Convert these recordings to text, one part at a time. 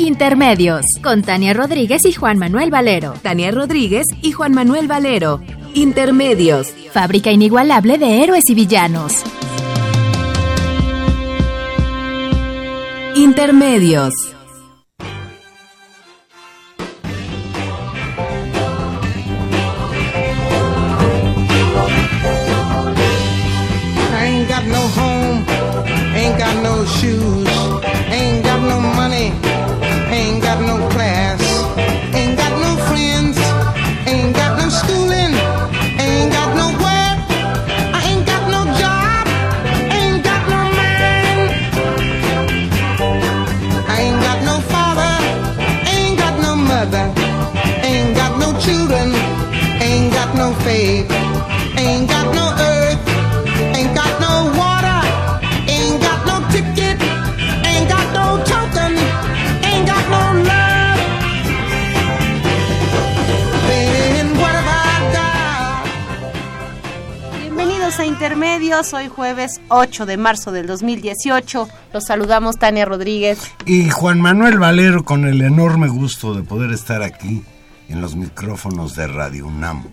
Intermedios, con Tania Rodríguez y Juan Manuel Valero. Tania Rodríguez y Juan Manuel Valero. Intermedios. Fábrica inigualable de héroes y villanos. Intermedios. 8 de marzo del 2018. Los saludamos Tania Rodríguez. Y Juan Manuel Valero con el enorme gusto de poder estar aquí en los micrófonos de Radio UNAM.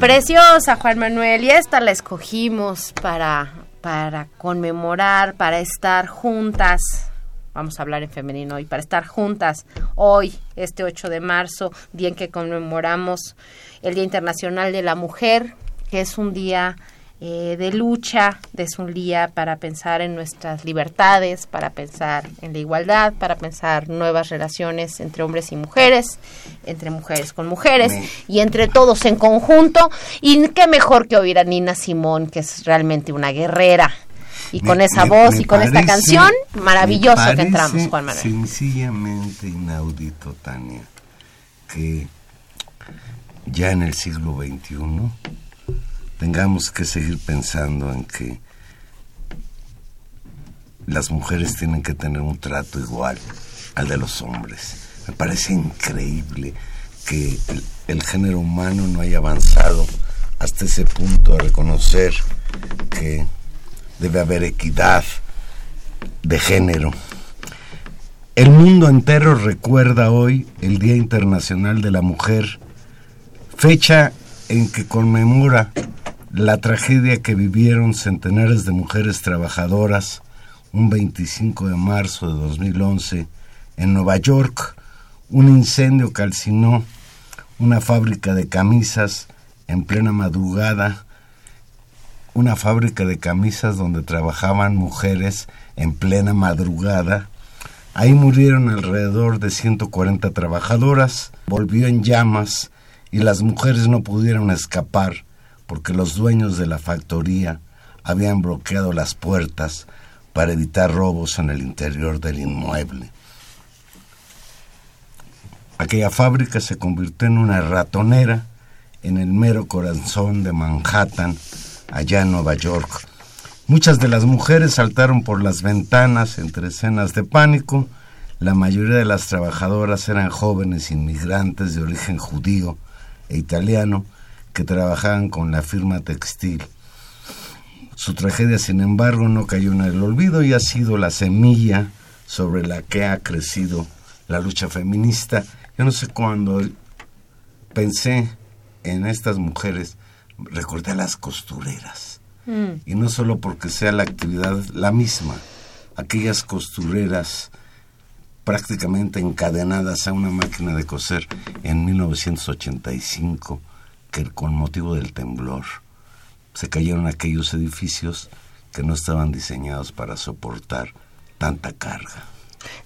Preciosa, Juan Manuel, y esta la escogimos para, para conmemorar, para estar juntas. Vamos a hablar en femenino hoy, para estar juntas hoy, este 8 de marzo, día en que conmemoramos el Día Internacional de la Mujer, que es un día eh, de lucha, es un día para pensar en nuestras libertades, para pensar en la igualdad, para pensar nuevas relaciones entre hombres y mujeres, entre mujeres con mujeres Me- y entre todos en conjunto. Y qué mejor que oír a Nina Simón, que es realmente una guerrera. Y con esa me- voz me y con esta canción, maravilloso me que entramos, Juan Manuel. Sencillamente inaudito, Tania, que ya en el siglo XXI tengamos que seguir pensando en que las mujeres tienen que tener un trato igual al de los hombres. Me parece increíble que el, género humano no haya avanzado hasta ese punto de reconocer que debe haber equidad de género. El mundo entero recuerda hoy el Día Internacional de la Mujer, fecha en que conmemora la tragedia que vivieron centenares de mujeres trabajadoras un 25 de marzo de 2011 en Nueva York. Un incendio calcinó una fábrica de camisas en plena madrugada, una fábrica de camisas donde trabajaban mujeres en plena madrugada. Ahí murieron alrededor de 140 trabajadoras, volvió en llamas y las mujeres no pudieron escapar porque los dueños de la factoría habían bloqueado las puertas para evitar robos en el interior del inmueble. Aquella fábrica se convirtió en una ratonera en el mero corazón de Manhattan, allá en Nueva York. Muchas de las mujeres saltaron por las ventanas entre escenas de pánico. La mayoría de las trabajadoras eran jóvenes inmigrantes de origen judío e italiano que trabajaban con la firma textil. Su tragedia, sin embargo, no cayó en el olvido y ha sido la semilla sobre la que ha crecido la lucha feminista. Yo no sé cuándo pensé en estas mujeres, recordé a las costureras. Y no solo porque sea la actividad la misma, aquellas costureras prácticamente encadenadas a una máquina de coser en 1985, que con motivo del temblor se cayeron aquellos edificios que no estaban diseñados para soportar tanta carga.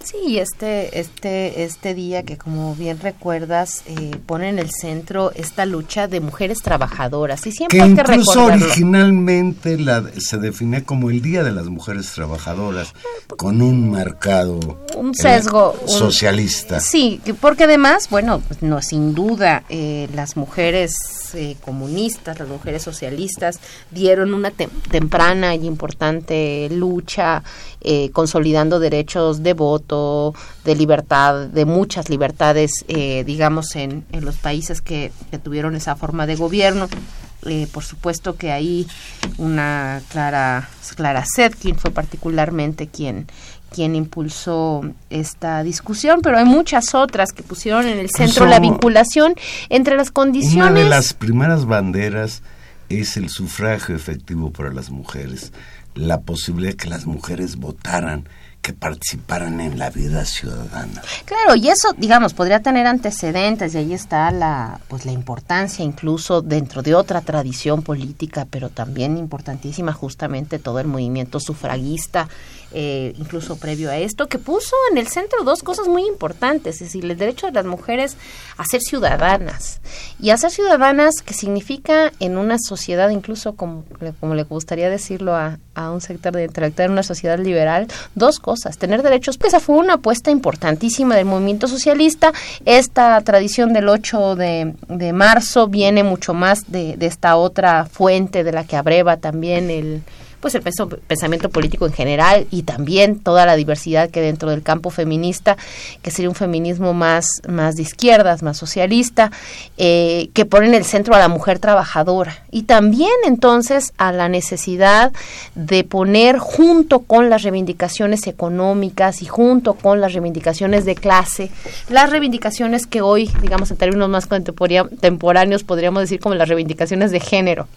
Sí, este, este, este día que como bien recuerdas eh, pone en el centro esta lucha de mujeres trabajadoras y siempre que hay que incluso recordarlo. originalmente la, se definía como el Día de las Mujeres Trabajadoras, con un marcado Un eh, sesgo, un- socialista. Sí, que- porque además, bueno, pues, no, sin duda, eh, las mujeres eh, comunistas, las mujeres socialistas dieron una tem- temprana y importante lucha, eh, consolidando derechos de voto, de libertad, de muchas libertades, eh, digamos, en, en los países que, que tuvieron esa forma de gobierno. Eh, por supuesto que ahí una Clara, Clara Zetkin fue particularmente quien, quien impulsó esta discusión, pero hay muchas otras que pusieron en el centro la vinculación entre las condiciones. Una de las primeras banderas es el sufragio efectivo para las mujeres, la posibilidad de que las mujeres votaran, que participaran en la vida ciudadana. Claro, y eso, digamos, podría tener antecedentes y ahí está la, pues, la importancia incluso dentro de otra tradición política, pero también importantísima justamente todo el movimiento sufragista, eh, incluso previo a esto, que puso en el centro dos cosas muy importantes, es decir, el derecho de las mujeres a ser ciudadanas. Y a ser ciudadanas que significa en una sociedad, incluso como, como le gustaría decirlo a, a un sector de intelectual, en una sociedad liberal, dos cosas, tener derechos, pues esa fue una apuesta importantísima del movimiento socialista, esta tradición del 8 de, de marzo viene mucho más de, de esta otra fuente de la que abreva también el pues el pensamiento político en general y también toda la diversidad que dentro del campo feminista, que sería un feminismo más, más de izquierdas, más socialista, eh, que pone en el centro a la mujer trabajadora y también entonces a la necesidad de poner junto con las reivindicaciones económicas y junto con las reivindicaciones de clase, las reivindicaciones que hoy, digamos en términos más contemporáneos, podríamos decir como las reivindicaciones de género.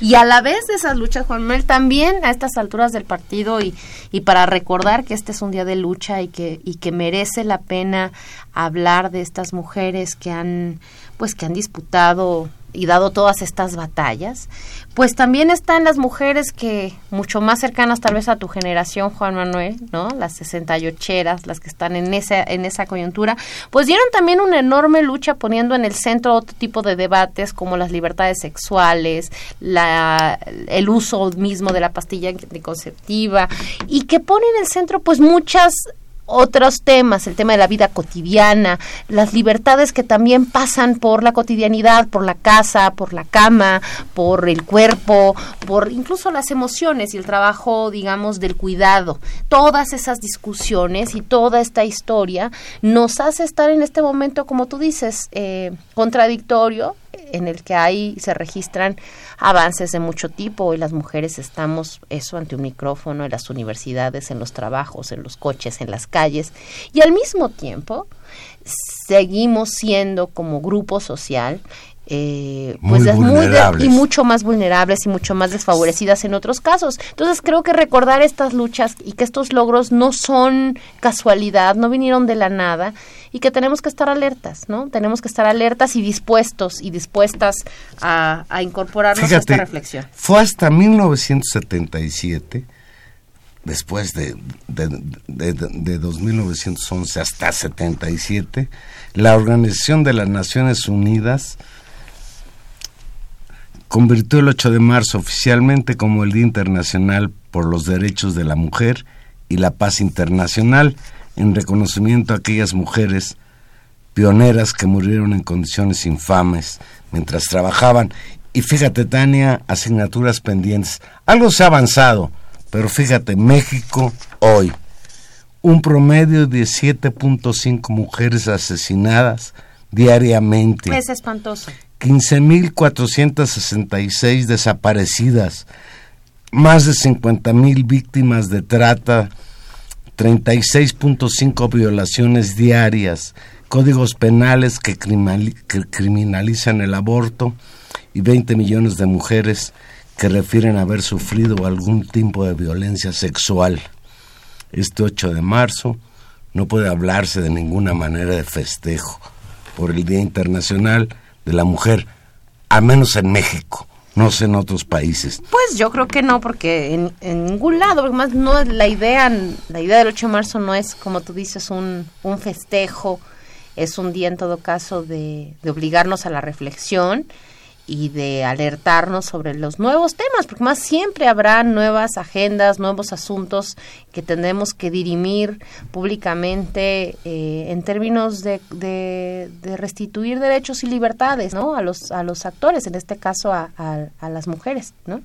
Y a la vez de esas luchas, Juan Manuel, también a estas alturas del partido y, y para recordar que este es un día de lucha y que, y que merece la pena hablar de estas mujeres que han, pues que han disputado y dado todas estas batallas, pues también están las mujeres que mucho más cercanas tal vez a tu generación, Juan Manuel, ¿no? Las 68eras, las que están en esa en esa coyuntura, pues dieron también una enorme lucha poniendo en el centro otro tipo de debates como las libertades sexuales, la el uso mismo de la pastilla anticonceptiva y que ponen en el centro pues muchas otros temas, el tema de la vida cotidiana, las libertades que también pasan por la cotidianidad, por la casa, por la cama, por el cuerpo, por incluso las emociones y el trabajo, digamos, del cuidado. Todas esas discusiones y toda esta historia nos hace estar en este momento, como tú dices, eh, contradictorio, en el que hay se registran avances de mucho tipo. Y las mujeres estamos eso ante un micrófono en las universidades, en los trabajos, en los coches, en las calles. Y al mismo tiempo seguimos siendo como grupo social eh, Muy pues es muy de- y mucho más vulnerables y mucho más desfavorecidas en otros casos. Entonces creo que recordar estas luchas y que estos logros no son casualidad, no vinieron de la nada y que tenemos que estar alertas, ¿no? Tenemos que estar alertas y dispuestos y dispuestas a, a incorporarnos a esta Fíjate, reflexión. fue hasta 1977, después de, de, de, de 2911 hasta 77, la Organización de las Naciones Unidas convirtió el 8 de marzo oficialmente como el Día Internacional por los Derechos de la Mujer y la Paz Internacional en reconocimiento a aquellas mujeres pioneras que murieron en condiciones infames mientras trabajaban. Y fíjate, Tania, asignaturas pendientes. Algo se ha avanzado, pero fíjate, México hoy, un promedio de 7.5 mujeres asesinadas diariamente. Es espantoso. 15.466 desaparecidas, más de 50.000 víctimas de trata, 36.5 violaciones diarias, códigos penales que, criminali- que criminalizan el aborto y 20 millones de mujeres que refieren haber sufrido algún tipo de violencia sexual. Este 8 de marzo no puede hablarse de ninguna manera de festejo por el Día Internacional de la Mujer, al menos en México, no sé en otros países. Pues yo creo que no, porque en, ningún lado, porque más no la idea, la idea del 8 de marzo no es, como tú dices, un, un festejo, es un día en todo caso de, de obligarnos a la reflexión y de alertarnos sobre los nuevos temas, porque más siempre habrá nuevas agendas, nuevos asuntos que tendremos que dirimir públicamente eh, en términos de, restituir derechos y libertades ¿no? a, los, a los actores, en este caso a, a, a las mujeres. ¿no?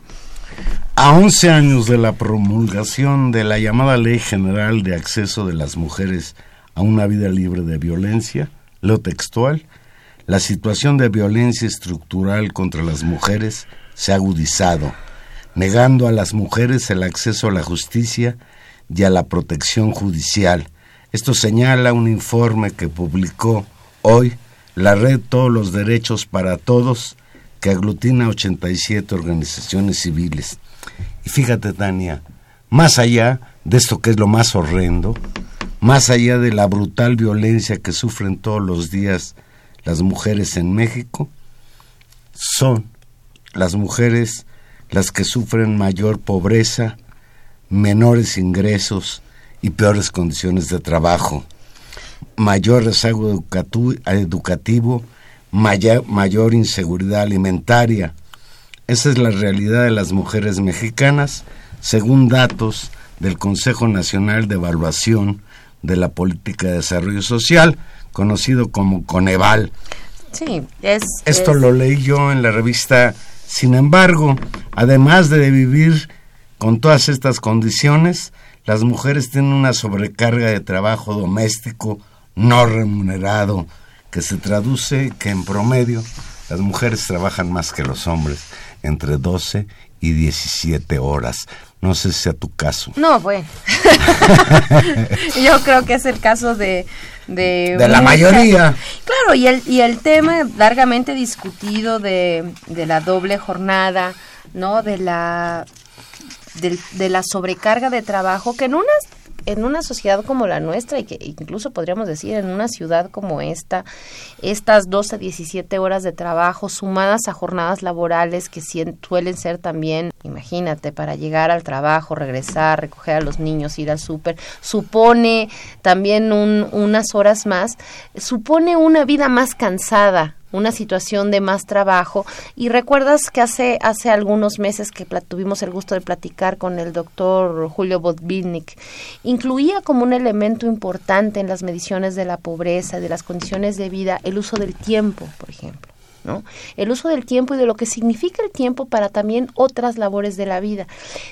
A 11 años de la promulgación de la llamada Ley General de Acceso de las Mujeres a una vida libre de violencia, lo textual, la situación de violencia estructural contra las mujeres se ha agudizado, negando a las mujeres el acceso a la justicia y a la protección judicial. Esto señala un informe que publicó hoy la red Todos los Derechos para Todos, que aglutina 87 organizaciones civiles. Y fíjate, Tania, más allá de esto que es lo más horrendo, más allá de la brutal violencia que sufren todos los días las mujeres en México, son las mujeres las que sufren mayor pobreza, menores ingresos y peores condiciones de trabajo, mayor rezago educativo, mayor, mayor inseguridad alimentaria. Esa es la realidad de las mujeres mexicanas, según datos del Consejo Nacional de Evaluación de la Política de Desarrollo Social, conocido como Coneval. Sí, es... Esto es- lo leí yo en la revista. Sin embargo, además de vivir con todas estas condiciones, las mujeres tienen una sobrecarga de trabajo doméstico no remunerado, que se traduce que en promedio las mujeres trabajan más que los hombres, entre 12 y 17 horas. No sé si sea tu caso. No, bueno. Yo creo que es el caso de... De, De la mayoría. Claro, y el, y el tema largamente discutido de, de la doble jornada, ¿no? De la, del- de la sobrecarga de trabajo, que en una, en una sociedad como la nuestra, y que incluso podríamos decir en una ciudad como esta, estas 12 a 17 horas de trabajo sumadas a jornadas laborales que suelen ser también, imagínate, para llegar al trabajo, regresar, recoger a los niños, ir al súper, supone también un- unas horas más, supone una vida más cansada, una situación de más trabajo. Y recuerdas que hace, hace algunos meses que tuvimos el gusto de platicar con el doctor Julio Botvinnik, incluía como un elemento importante en las mediciones de la pobreza, de las condiciones de vida, el uso del tiempo, por ejemplo. ¿no? El uso del tiempo y de lo que significa el tiempo para también otras labores de la vida.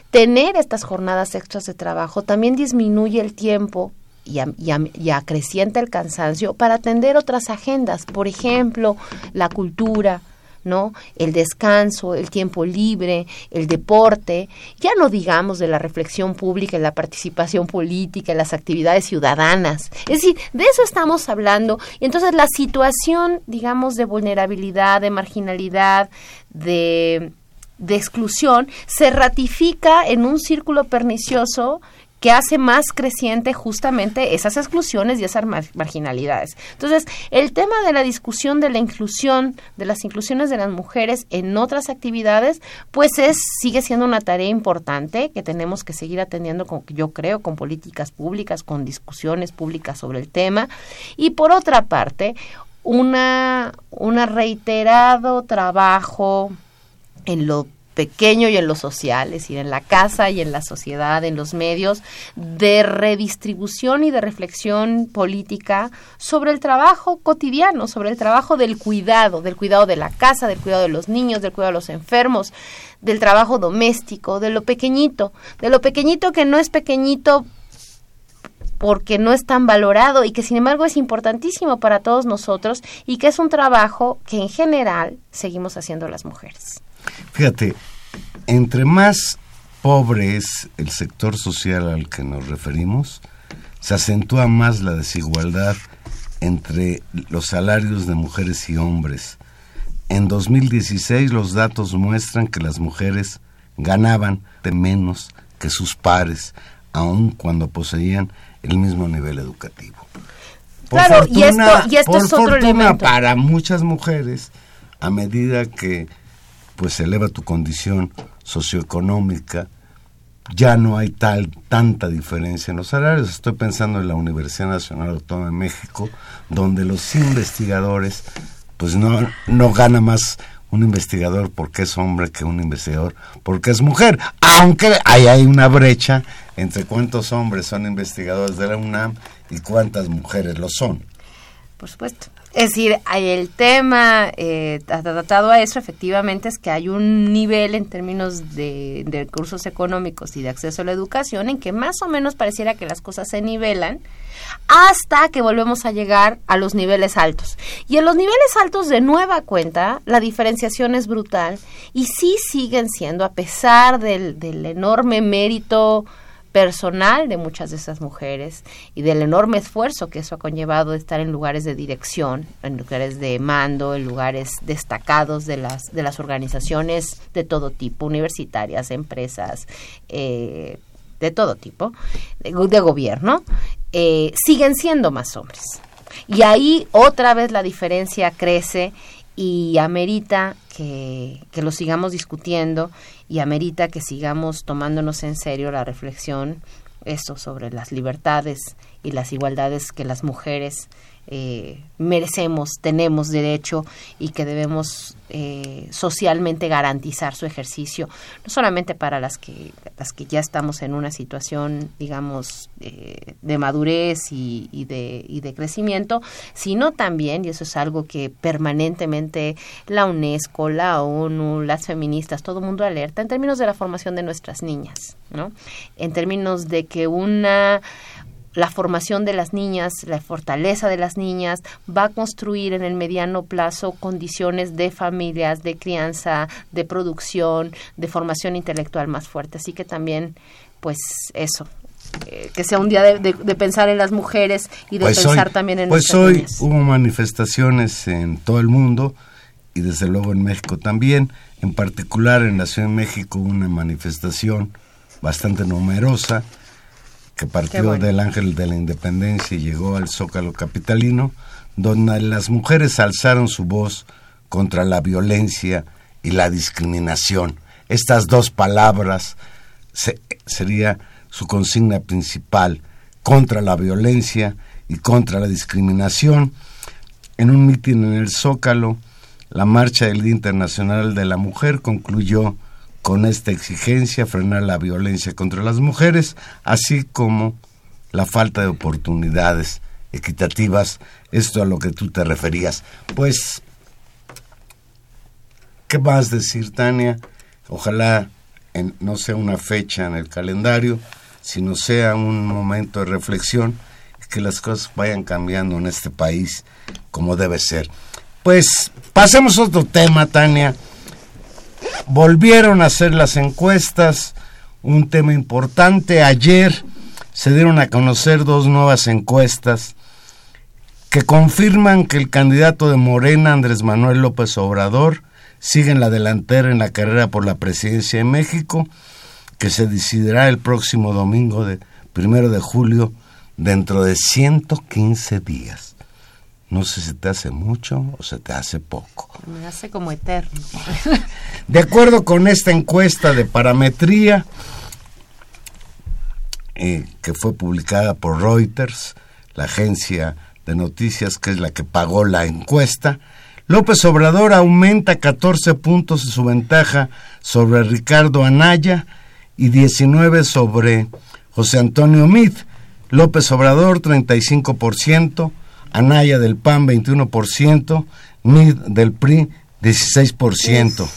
Tener estas jornadas extras de trabajo también disminuye el tiempo y, am- y am- y acrecienta el cansancio para atender otras agendas, por ejemplo, la cultura, ¿no? El descanso, el tiempo libre, el deporte, ya no digamos de la reflexión pública, la participación política, las actividades ciudadanas. Es decir, de eso estamos hablando. Y entonces la situación, digamos, de vulnerabilidad, de marginalidad, de exclusión, se ratifica en un círculo pernicioso que hace más creciente justamente esas exclusiones y esas mar- marginalidades. Entonces, el tema de la discusión de la inclusión, de las inclusiones de las mujeres en otras actividades, pues es sigue siendo una tarea importante que tenemos que seguir atendiendo, con, yo creo, con políticas públicas, con discusiones públicas sobre el tema. Y por otra parte, una, una reiterado trabajo en lo pequeño y en lo social, es decir, en la casa y en la sociedad, en los medios, de redistribución y de reflexión política sobre el trabajo cotidiano, sobre el trabajo del cuidado, del cuidado de la casa, del cuidado de los niños, del cuidado de los enfermos, del trabajo doméstico, de lo pequeñito, de lo pequeñito que no es pequeñito porque no es tan valorado y que sin embargo es importantísimo para todos nosotros y que es un trabajo que en general seguimos haciendo las mujeres. Fíjate, entre más pobre es el sector social al que nos referimos, se acentúa más la desigualdad entre los salarios de mujeres y hombres. En 2016 los datos muestran que las mujeres ganaban de menos que sus pares, aun cuando poseían el mismo nivel educativo. Por Claro, y esto- y esto por es otro fortuna elemento. para muchas mujeres, a medida que pues eleva tu condición socioeconómica, ya no hay tal tanta diferencia en los salarios. Estoy pensando en la Universidad Nacional Autónoma de México, donde los investigadores, pues no, no gana más un investigador porque es hombre que un investigador porque es mujer. Aunque ahí hay una brecha entre cuántos hombres son investigadores de la UNAM y cuántas mujeres lo son. Por supuesto. Es decir, el tema eh, a eso, efectivamente, es que hay un nivel en términos de, de recursos económicos y de acceso a la educación en que más o menos pareciera que las cosas se nivelan hasta que volvemos a llegar a los niveles altos. Y en los niveles altos, de nueva cuenta, la diferenciación es brutal y sí siguen siendo, a pesar del, del enorme mérito personal de muchas de esas mujeres y del enorme esfuerzo que eso ha conllevado de estar en lugares de dirección, en lugares de mando, en lugares destacados de las de las organizaciones de todo tipo, universitarias, empresas, eh, de todo tipo, de, gobierno, eh, siguen siendo más hombres. Y ahí otra vez la diferencia crece y amerita que, que lo sigamos discutiendo y amerita que sigamos tomándonos en serio la reflexión eso sobre las libertades y las igualdades que las mujeres eh, merecemos, tenemos derecho y que debemos eh, socialmente garantizar su ejercicio, no solamente para las que las que ya estamos en una situación, digamos, de madurez y, y de, y de crecimiento, sino también, y eso es algo que permanentemente la UNESCO, la ONU, las feministas, todo el mundo alerta en términos de la formación de nuestras niñas, ¿no? En términos de que una la formación de las niñas, la fortaleza de las niñas, va a construir en el mediano plazo condiciones de familias, de crianza, de producción, de formación intelectual más fuerte. Así que también, pues eso, eh, que sea un día de, de- de pensar en las mujeres y de pensar hoy, también en pues nuestras hoy niñas. hubo manifestaciones en todo el mundo y desde luego en México también. En particular en la Ciudad de México hubo una manifestación bastante numerosa que partió bueno. del Ángel de la Independencia y llegó al Zócalo Capitalino, donde las mujeres alzaron su voz contra la violencia y la discriminación. Estas dos palabras se- sería su consigna principal contra la violencia y contra la discriminación. En un mitin en el Zócalo, la marcha del Día Internacional de la Mujer concluyó con esta exigencia, frenar la violencia contra las mujeres, así como la falta de oportunidades equitativas, esto a lo que tú te referías. Pues, ¿qué más decir, Tania? Ojalá en- no sea una fecha en el calendario, sino sea un momento de reflexión que las cosas vayan cambiando en este país como debe ser. Pues pasemos a otro tema, Tania. Volvieron a hacer las encuestas, un tema importante. Ayer se dieron a conocer dos nuevas encuestas que confirman que el candidato de Morena, Andrés Manuel López Obrador, sigue en la delantera en la carrera por la presidencia de México, que se decidirá el próximo domingo de primero de julio, dentro de 115 días. No sé si te hace mucho o se te hace poco. Me hace como eterno. De acuerdo con esta encuesta de parametría eh, que fue publicada por Reuters, la agencia de noticias que es la que pagó la encuesta, López Obrador aumenta 14 puntos en su ventaja sobre Ricardo Anaya y 19 sobre José Antonio Mid. López Obrador 35%, Anaya del PAN 21%, Mid del PRI 16%.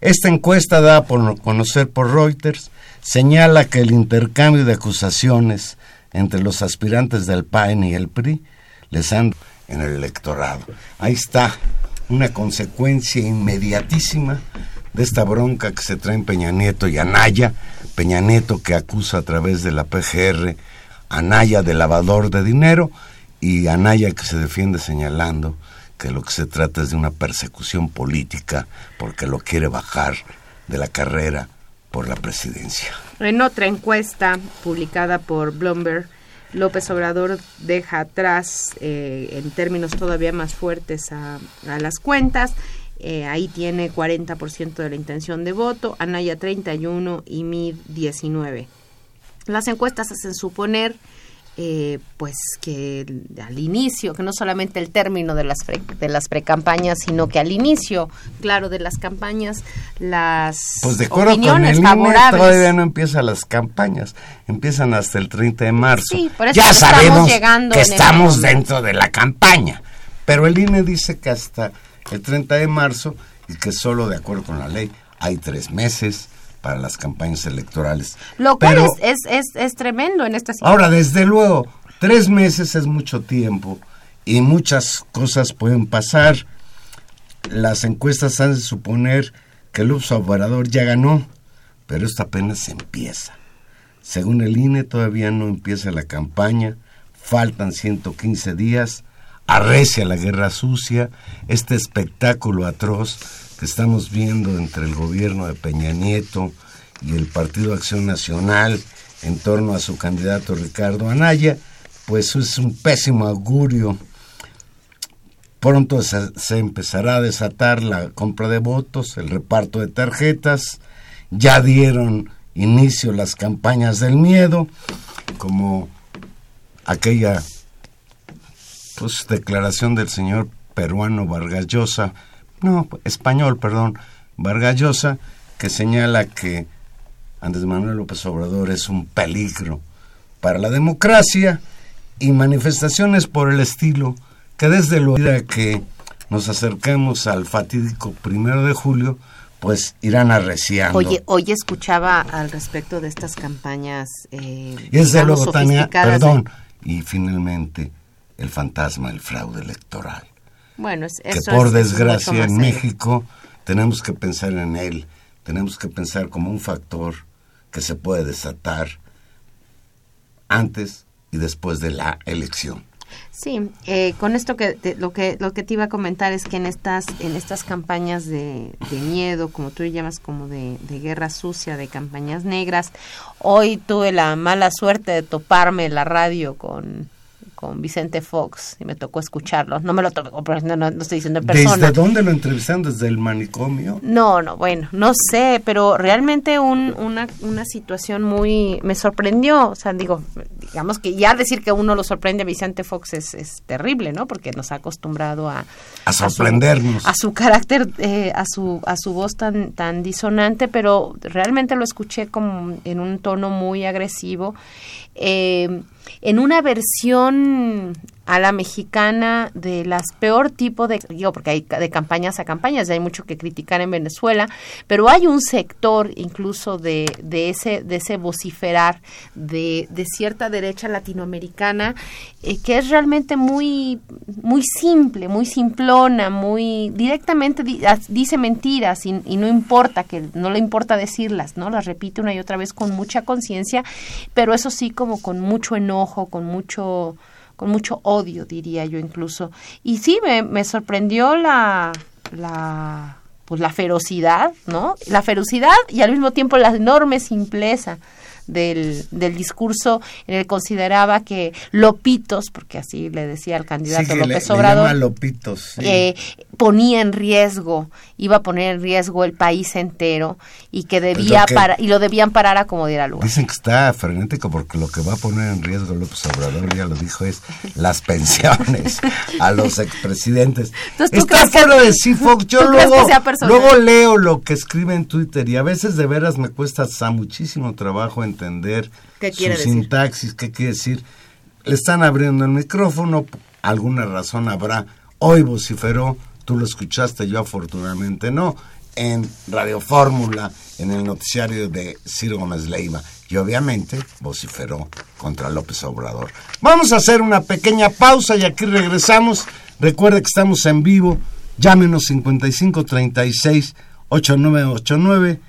Esta encuesta dada por conocer por Reuters señala que el intercambio de acusaciones entre los aspirantes del PAN y el PRI les han en el electorado. Ahí está una consecuencia inmediatísima de esta bronca que se traen Peña Nieto y Anaya. Peña Nieto que acusa a través de la PGR Anaya de lavador de dinero y Anaya que se defiende señalando que lo que se trata es de una persecución política porque lo quiere bajar de la carrera por la presidencia. En otra encuesta publicada por Bloomberg, López Obrador deja atrás eh, en términos todavía más fuertes a, las cuentas. Eh, ahí tiene 40% de la intención de voto, Anaya 31 y Mid 19. Las encuestas hacen suponer eh, pues que al inicio, que no solamente el término de las pre, de las precampañas, sino que al inicio, claro, de las campañas, las Pues de acuerdo con opiniones el INE, todavía no empiezan las campañas, empiezan hasta el 30 de marzo. Sí, por eso ya estamos sabemos llegando que estamos dentro de la campaña, pero el INE dice que hasta el 30 de marzo y que solo de acuerdo con la ley hay tres meses para las campañas electorales. Lo cual Pero- es, es, es, es tremendo en esta situación. Ahora, desde luego, tres meses es mucho tiempo y muchas cosas pueden pasar. Las encuestas han de suponer que el Obrador ya ganó, pero esto apenas empieza. Según el INE, todavía no empieza la campaña, faltan 115 días, arrecia la guerra sucia, este espectáculo atroz que estamos viendo entre el gobierno de Peña Nieto y el Partido Acción Nacional en torno a su candidato Ricardo Anaya, pues es un pésimo augurio. Pronto se, empezará a desatar la compra de votos, el reparto de tarjetas, ya dieron inicio las campañas del miedo, como aquella pues declaración del señor peruano Vargas Llosa, no, español, perdón, Vargas Llosa, que señala que Andrés Manuel López Obrador es un peligro para la democracia y manifestaciones por el estilo que desde luego que nos acerquemos al fatídico primero de julio, pues irán arreciando. Oye, hoy escuchaba al respecto de estas campañas. Eh, y desde digamos, luego, Tania, de- perdón, y finalmente el fantasma del fraude electoral. Bueno, es, que eso por es- desgracia en. México tenemos que pensar en él, tenemos que pensar como un factor que se puede desatar antes y después de la elección. Sí, eh, con esto que te- lo que lo que te iba a comentar es que en estas en estas campañas de, de miedo, como tú llamas como de, de guerra sucia, de campañas negras, hoy tuve la mala suerte de toparme la radio con con Vicente Fox y me tocó escucharlo. No me lo tocó, no, no, no estoy diciendo en persona. ¿Desde dónde lo entrevistaron? ¿Desde el manicomio? No, no, bueno, no sé, pero realmente un, una, una situación muy... me sorprendió, o sea, digo, digamos que ya decir que uno lo sorprende a Vicente Fox es, es terrible, ¿no? Porque nos ha acostumbrado a... A su- sorprendernos. A su, carácter, eh, a, su, a su voz tan, tan disonante, pero realmente lo escuché como en un tono muy agresivo. eh, en una versión a la mexicana de las peor tipo de digo porque hay de campañas a campañas hay mucho que criticar en Venezuela pero hay un sector incluso de, de ese de ese vociferar de, de cierta derecha latinoamericana eh, que es realmente muy muy simple muy simplona muy directamente di- dice mentiras y, y no importa que no le importa decirlas no las repite una y otra vez con mucha conciencia pero eso sí como con mucho enojo con mucho con mucho odio, diría yo incluso. Y sí, me, me sorprendió la, la, pues la ferocidad, ¿no? La ferocidad y al mismo tiempo la enorme simpleza del, del discurso en el consideraba que Lopitos, porque así le decía al candidato Sí, le- López le Obrador, Lopitos, sí. eh, ponía en riesgo, iba a poner en riesgo el país entero y que debía lo que- para, y lo debían parar a como diera lugar. Dicen que está frenético porque lo que va a poner en riesgo López Obrador, ya lo dijo, es las pensiones a los expresidentes. Entonces, ¿tú Está crees que- fuera de sí, Fox. Yo luego, luego leo lo que escribe en Twitter y a veces de veras me cuesta muchísimo trabajo entender ¿Qué su decir? sintaxis, qué quiere decir. Le están abriendo el micrófono, alguna razón habrá. Hoy vociferó, tú lo escuchaste, yo afortunadamente no, en Radio Fórmula, en el noticiario de Ciro Gómez Leiva. Y obviamente vociferó contra López Obrador. Vamos a hacer una pequeña pausa y aquí regresamos. Recuerde que estamos en vivo. Llámenos 5536 8989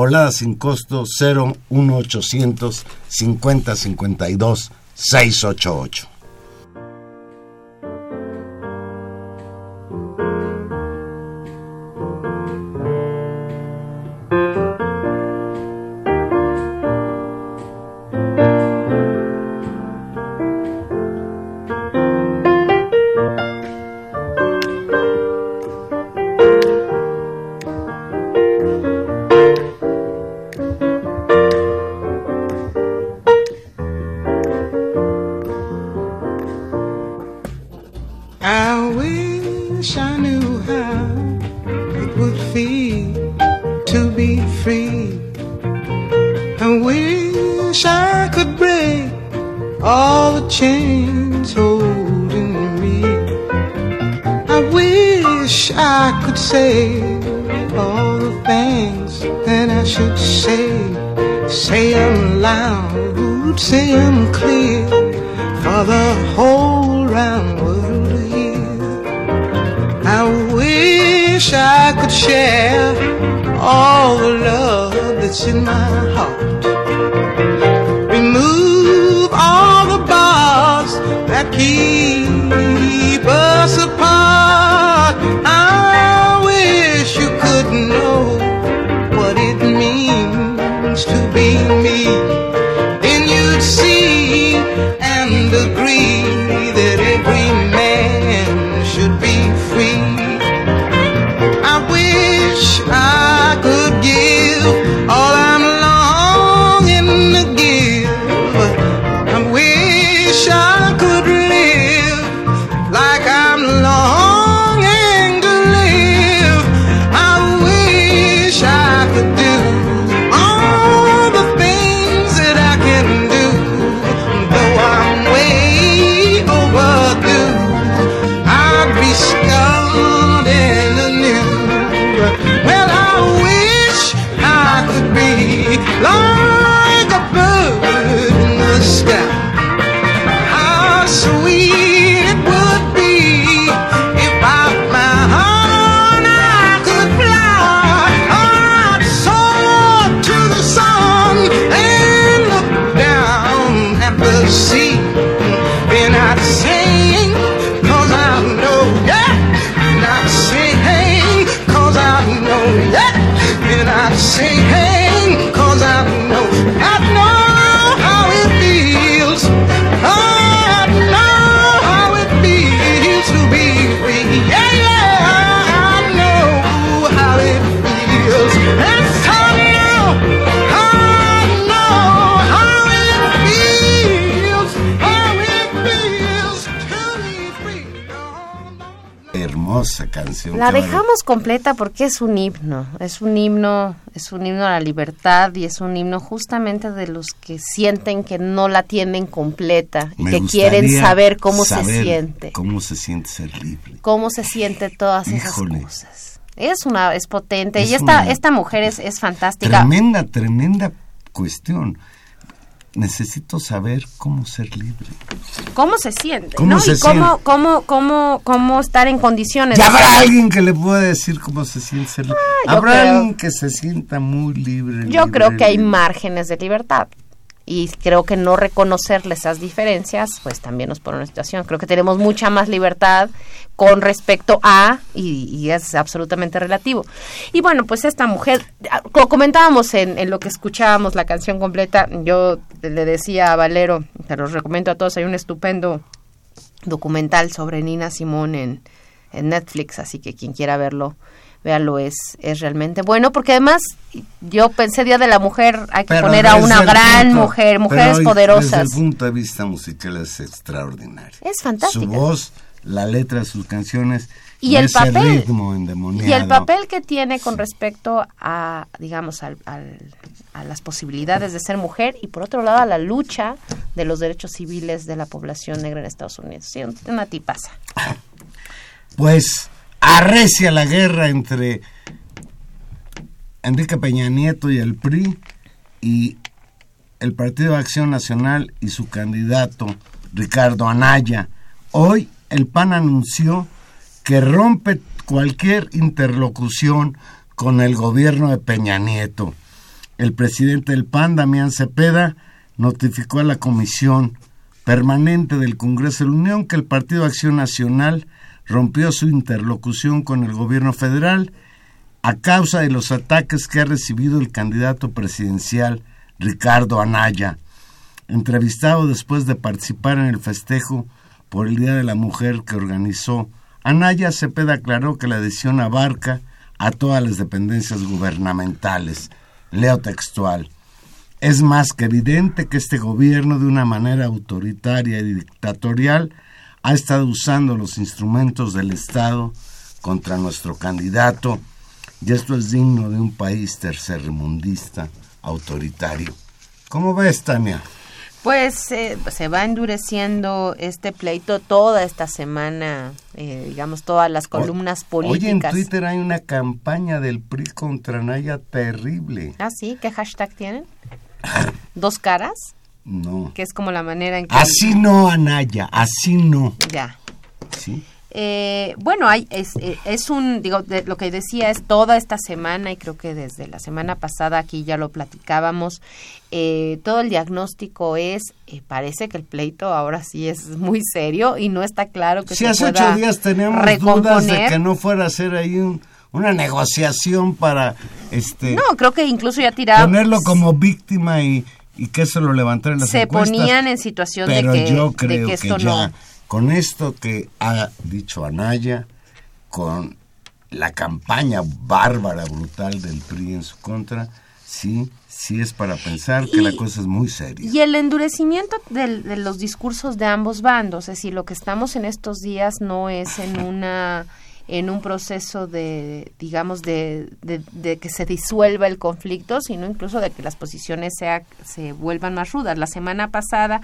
Olada sin costo 01800 50 52 688. aqui Hermosa canción. La dejamos completa porque es un himno, es un himno, es un himno a la libertad y es un himno justamente de los que sienten que no la tienen completa y Me que quieren saber cómo se siente, Cómo se siente ser libre. cómo se siente todas Híjole. esas cosas. Es una, es potente Es y esta, esta mujer es, es fantástica. Tremenda, tremenda cuestión. Necesito saber cómo ser libre. ¿Cómo se siente? ¿Cómo ¿no? se y cómo, siente? cómo, cómo, cómo estar en condiciones. ¿Y de habrá alguien que le pueda decir cómo se siente ser libre? Ah, ¿Habrá creo- alguien que se sienta muy libre? Yo libre, creo que hay libre? márgenes de libertad. Y creo que no reconocerle esas diferencias, pues también nos pone una situación. Creo que tenemos mucha más libertad con respecto a, y, y es absolutamente relativo. Y bueno, pues esta mujer, ah, lo comentábamos en, en lo que escuchábamos la canción completa, yo le decía a Valero, te los recomiendo a todos, hay un estupendo documental sobre Nina Simón en, en Netflix, así que quien quiera verlo, véalo, es, es realmente bueno, porque además yo pensé Día de la Mujer, hay que Pero poner a una gran punto- mujer, mujeres pero Desde poderosas. el punto de vista musical es extraordinario. Es fantástica. Su voz, la letra de sus canciones Y el papel. ritmo endemoniado. Y el papel que tiene con respecto a, digamos, al- al- a las posibilidades de ser mujer y por otro lado a la lucha de los derechos civiles de la población negra en Estados Unidos. Sí, un- una tipaza. Pues arrecia la guerra entre Enrique Peña Nieto y el PRI y el Partido de Acción Nacional y su candidato Ricardo Anaya. Hoy el PAN anunció que rompe cualquier interlocución con el gobierno de Peña Nieto. El presidente del PAN, Damián Cepeda, notificó a la Comisión Permanente del Congreso de la Unión que el Partido de Acción Nacional rompió su interlocución con el gobierno federal a causa de los ataques que ha recibido el candidato presidencial Ricardo Anaya. Entrevistado después de participar en el festejo por el Día de la Mujer que organizó, Anaya Cepeda aclaró que la decisión abarca a todas las dependencias gubernamentales. Leo textual. Es más que evidente que este gobierno, de una manera autoritaria y dictatorial, ha estado usando los instrumentos del Estado contra nuestro candidato, y esto es digno de un país tercermundista, autoritario. ¿Cómo ves, Tania? Pues eh, se va endureciendo este pleito toda esta semana, eh, digamos, todas las columnas políticas. Oye, en Twitter hay una campaña del PRI contra Naya terrible. Ah, sí, ¿qué hashtag tienen? ¿Dos caras? No. Que es como la manera en que... Así no, Anaya, así no. Ya. ¿Sí? Eh, bueno, hay, es, eh, es un, digo, de- lo que decía es toda esta semana y creo que desde la semana pasada aquí ya lo platicábamos, eh, todo el diagnóstico es, eh, parece que el pleito ahora sí es muy serio y no está claro que Si se hace pueda ocho días teníamos dudas de que no fuera a ser ahí un- una negociación para este No, creo que incluso ya tiraron, ponerlo como víctima y, y que eso lo levantara en las se encuestas. ponían en situación Pero de que, yo de creo que esto ya no... con esto que ha dicho Anaya, con la campaña bárbara, brutal del PRI en su contra, sí, sí es para pensar que Y- la cosa es muy seria. Y el endurecimiento del- de los discursos de ambos bandos, es decir, lo que estamos en estos días no es en una en un proceso de, digamos, de, de- de que se disuelva el conflicto, sino incluso de que las posiciones sea, se vuelvan más rudas. La semana pasada,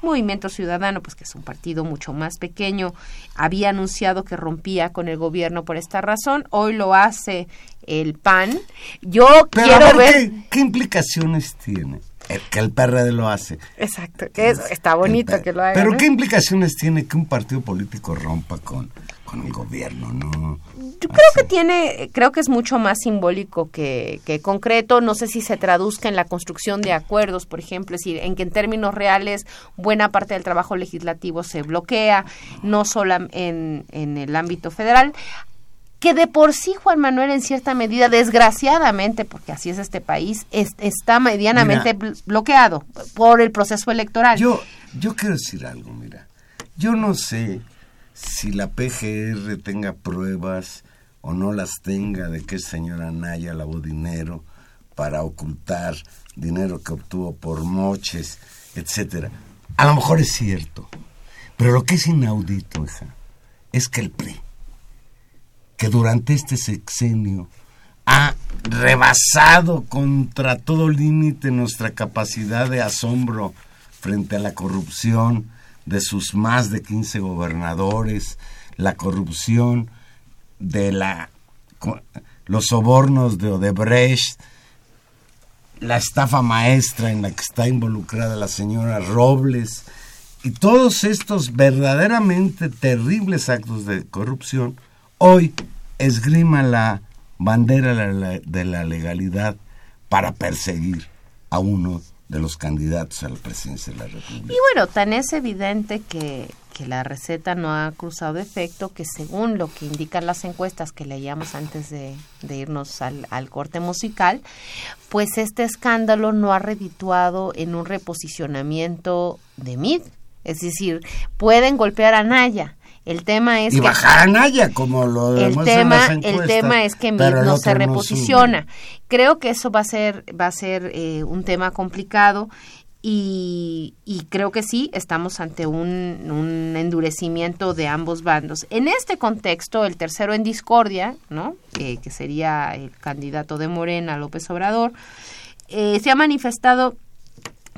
Movimiento Ciudadano, pues que es un partido mucho más pequeño, había anunciado que rompía con el gobierno por esta razón. Hoy lo hace el PAN. Yo Pero quiero a ver... ¿qué, qué implicaciones tiene? El, que el PRD lo hace. Exacto, que es- está bonito que lo haga. Pero ¿no? ¿qué implicaciones tiene que un partido político rompa con, con el gobierno? No. Yo creo que tiene, creo que es mucho más simbólico que, que concreto. No sé si se traduzca en la construcción de acuerdos, por ejemplo, es decir, en que en términos reales buena parte del trabajo legislativo se bloquea, no solo en, en el ámbito federal. Que de por sí Juan Manuel, en cierta medida, desgraciadamente, porque así es este país, es- está medianamente Mira. bloqueado por el proceso electoral. Yo, yo quiero decir algo, mira. Yo no sé si la PGR tenga pruebas o no las tenga de que el señor Anaya lavó dinero para ocultar dinero que obtuvo por moches, etcétera. A lo mejor es cierto. Pero lo que es inaudito, hija, es que el PRI, que durante este sexenio ha rebasado contra todo límite nuestra capacidad de asombro frente a la corrupción de sus más de 15 gobernadores, la corrupción de la los sobornos de Odebrecht, la estafa maestra en la que está involucrada la señora Robles y todos estos verdaderamente terribles actos de corrupción, hoy esgrima la bandera de la legalidad para perseguir a uno de los candidatos a la presidencia de la República. Y bueno, tan es evidente que, que la receta no ha cruzado efecto, que según lo que indican las encuestas que leíamos antes de, de irnos al, al corte musical, pues este escándalo no ha redituado en un reposicionamiento de MID. Es decir, pueden golpear a Naya. El tema es y que bajar a Naya, como lo el las tema el tema es que no se reposiciona. creo que eso va a ser va a ser eh, un tema complicado y, y creo que sí estamos ante un, un endurecimiento de ambos bandos. En este contexto el tercero en discordia no Eh, que sería el candidato de Morena López Obrador eh, se ha manifestado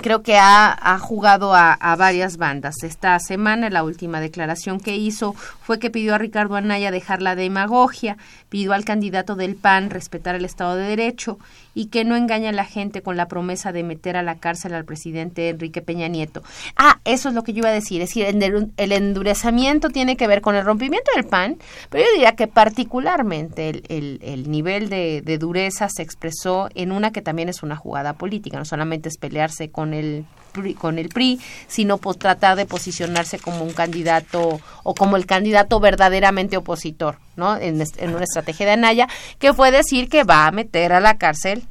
creo que ha, ha jugado a, a varias bandas. Esta semana la última declaración que hizo fue que pidió a Ricardo Anaya dejar la demagogia, pidió al candidato del PAN respetar el Estado de Derecho y que no engañe a la gente con la promesa de meter a la cárcel al presidente Enrique Peña Nieto. Ah, eso es lo que yo iba a decir, es decir, el el endurecimiento tiene que ver con el rompimiento del PAN, pero yo diría que particularmente el, el- el nivel de, de dureza se expresó en una que también es una jugada política, no solamente es pelearse con el Con el PRI sino pues, tratar de posicionarse como un candidato o como el candidato verdaderamente opositor, ¿no? En, en una estrategia de Anaya, que fue decir que va a meter a la cárcel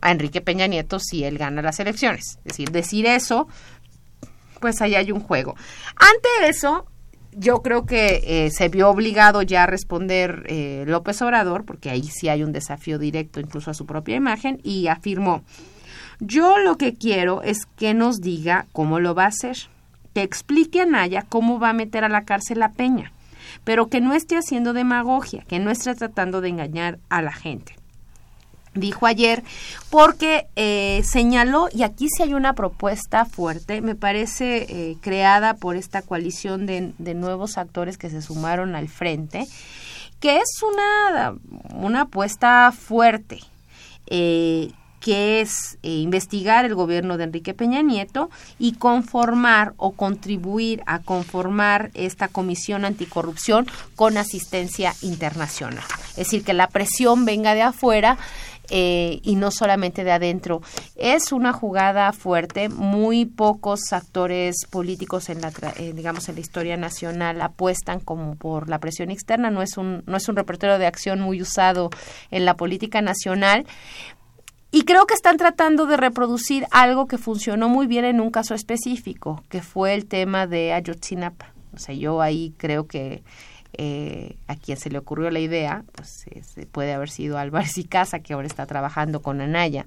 a Enrique Peña Nieto si él gana las elecciones. Es decir, decir eso, pues ahí hay un juego. Ante eso, yo creo que eh, se vio obligado ya a responder eh, López Obrador, porque ahí sí hay un desafío directo incluso a su propia imagen, y afirmó, yo lo que quiero es que nos diga cómo lo va a hacer, que explique a Naya cómo va a meter a la cárcel a Peña, pero que no esté haciendo demagogia, que no esté tratando de engañar a la gente. dijo ayer, porque eh, señaló, y aquí sí hay una propuesta fuerte, me parece eh, creada por esta coalición de, nuevos actores que se sumaron al frente, que es una, una apuesta fuerte. eh, que es eh, investigar el gobierno de Enrique Peña Nieto y conformar o contribuir a conformar esta comisión anticorrupción con asistencia internacional. Es decir, que la presión venga de afuera eh, y no solamente de adentro. Es una jugada fuerte. Muy pocos actores políticos en la, eh, digamos, en la historia nacional apuestan como por la presión externa. No es un, no es un repertorio de acción muy usado en la política nacional. Y creo que están tratando de reproducir algo que funcionó muy bien en un caso específico, que fue el tema de Ayotzinapa. O sea, yo ahí creo que eh, a quien se le ocurrió la idea, pues eh, puede haber sido Álvarez y Casa, que ahora está trabajando con Anaya,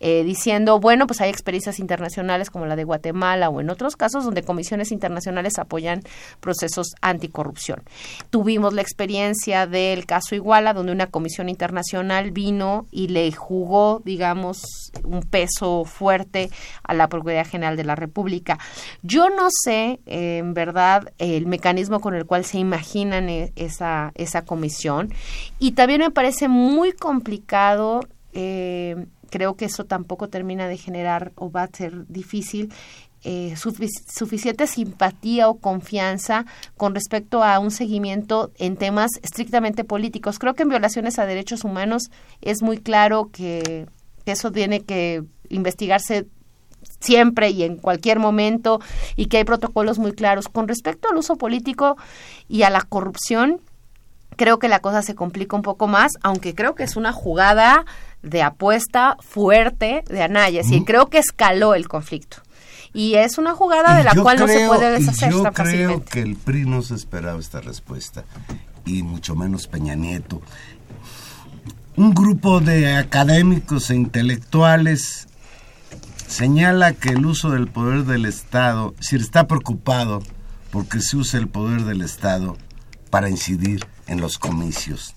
eh, diciendo, bueno, pues hay experiencias internacionales como la de Guatemala o en otros casos donde comisiones internacionales apoyan procesos anticorrupción. Tuvimos la experiencia del caso Iguala, donde una comisión internacional vino y le jugó, digamos, un peso fuerte a la Procuraduría General de la República. Yo no sé, en verdad, el mecanismo con el cual se imaginan eh, esa, esa comisión y también me parece muy complicado. Eh, creo que eso tampoco termina de generar o va a ser difícil eh, sufic- suficiente simpatía o confianza con respecto a un seguimiento en temas estrictamente políticos. Creo que en violaciones a derechos humanos es muy claro que eso tiene que investigarse siempre y en cualquier momento y que hay protocolos muy claros. Con respecto al uso político y a la corrupción, creo que la cosa se complica un poco más, aunque creo que es una jugada de apuesta fuerte de Anaya. Sí, creo que escaló el conflicto. Y es una jugada de Y la cual no se puede y deshacer yo tan creo fácilmente. que el PRI no se esperaba esta respuesta, y mucho menos Peña Nieto. Un grupo de académicos e intelectuales señala que el uso del poder del Estado, si está preocupado porque se usa el poder del Estado para incidir en los comicios.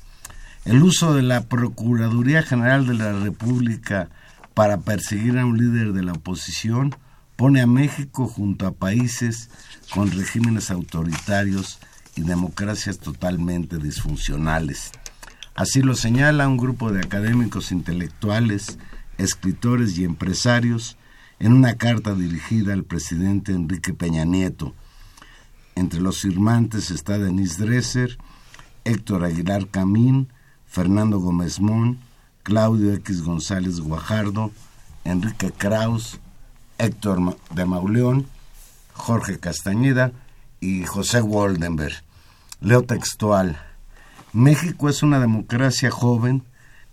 El uso de la Procuraduría General de la República para perseguir a un líder de la oposición pone a México junto a países con regímenes autoritarios y democracias totalmente disfuncionales. Así lo señala un grupo de académicos intelectuales, escritores y empresarios en una carta dirigida al presidente Enrique Peña Nieto. Entre los firmantes está Denise Dresser, Héctor Aguilar Camín, Fernando Gómez Mon, Claudio X González Guajardo, Enrique Kraus, Héctor de Mauleón, Jorge Castañeda y José Woldenberg. Leo textual. México es una democracia joven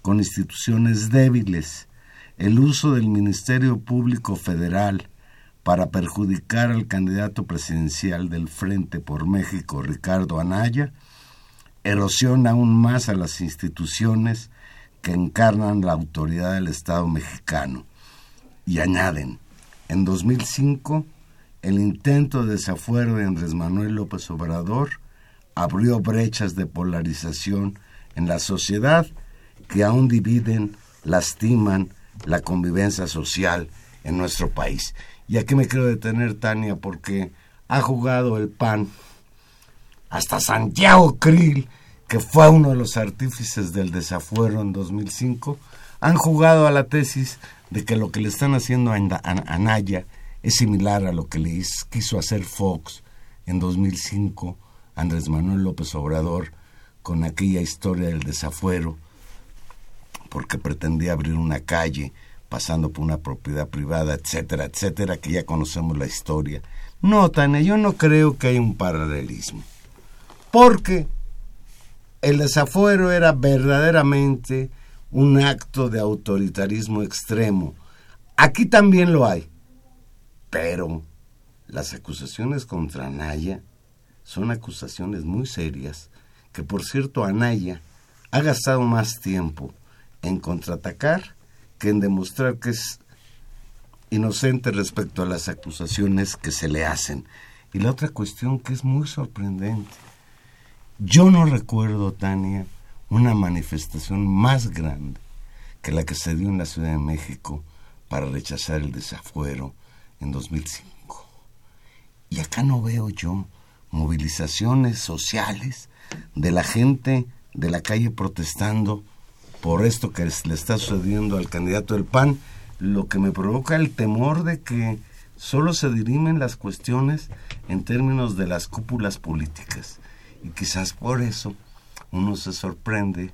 con instituciones débiles. El uso del Ministerio Público Federal para perjudicar al candidato presidencial del Frente por México, Ricardo Anaya, erosiona aún más a las instituciones que encarnan la autoridad del Estado mexicano. Y añaden, en 2005, el intento de desafuero de Andrés Manuel López Obrador abrió brechas de polarización en la sociedad que aún dividen, lastiman la convivencia social en nuestro país. Y aquí me quiero detener, Tania, porque ha jugado el PAN hasta Santiago Krill, que fue uno de los artífices del desafuero en 2005, han jugado a la tesis de que lo que le están haciendo a a Anaya es similar a lo que le quiso hacer Fox en 2005 Andrés Manuel López Obrador con aquella historia del desafuero, porque pretendía abrir una calle pasando por una propiedad privada, etcétera, etcétera, que ya conocemos la historia. No, Tania, yo no creo que haya un paralelismo, porque el desafuero era verdaderamente un acto de autoritarismo extremo. Aquí también lo hay, pero las acusaciones contra Anaya son acusaciones muy serias, que por cierto Anaya ha gastado más tiempo en contraatacar que en demostrar que es inocente respecto a las acusaciones que se le hacen. Y la otra cuestión que es muy sorprendente, yo no recuerdo, Tania, una manifestación más grande que la que se dio en la Ciudad de México para rechazar el desafuero en 2005. Y acá no veo yo movilizaciones sociales de la gente de la calle protestando por esto que le está sucediendo al candidato del PAN, lo que me provoca el temor de que solo se dirimen las cuestiones en términos de las cúpulas políticas. Y quizás por eso uno se sorprende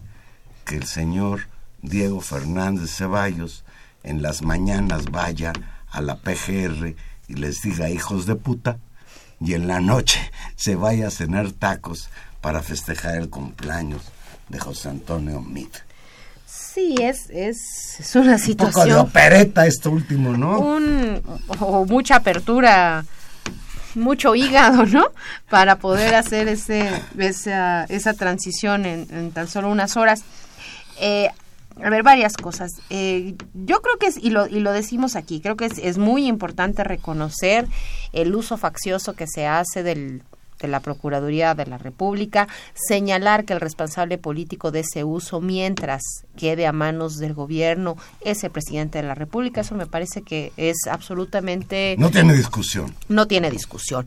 que el señor Diego Fernández Ceballos en las mañanas vaya a la PGR y les diga hijos de puta y en la noche se vaya a cenar tacos para festejar el cumpleaños de José Antonio Meade. Sí, es, es, es una Un poco de situación. opereta esto último, ¿no? un, o mucha apertura, mucho hígado, ¿no? Para poder hacer ese, esa, esa transición en, tan solo unas horas. Eh, a ver, varias cosas. Eh, yo creo que es, y lo, y lo decimos aquí, creo que es, es muy importante reconocer el uso faccioso que se hace del de la Procuraduría de la República, señalar que el responsable político de ese uso, mientras quede a manos del gobierno, es el presidente de la República. Eso me parece que es absolutamente No tiene discusión. no tiene discusión.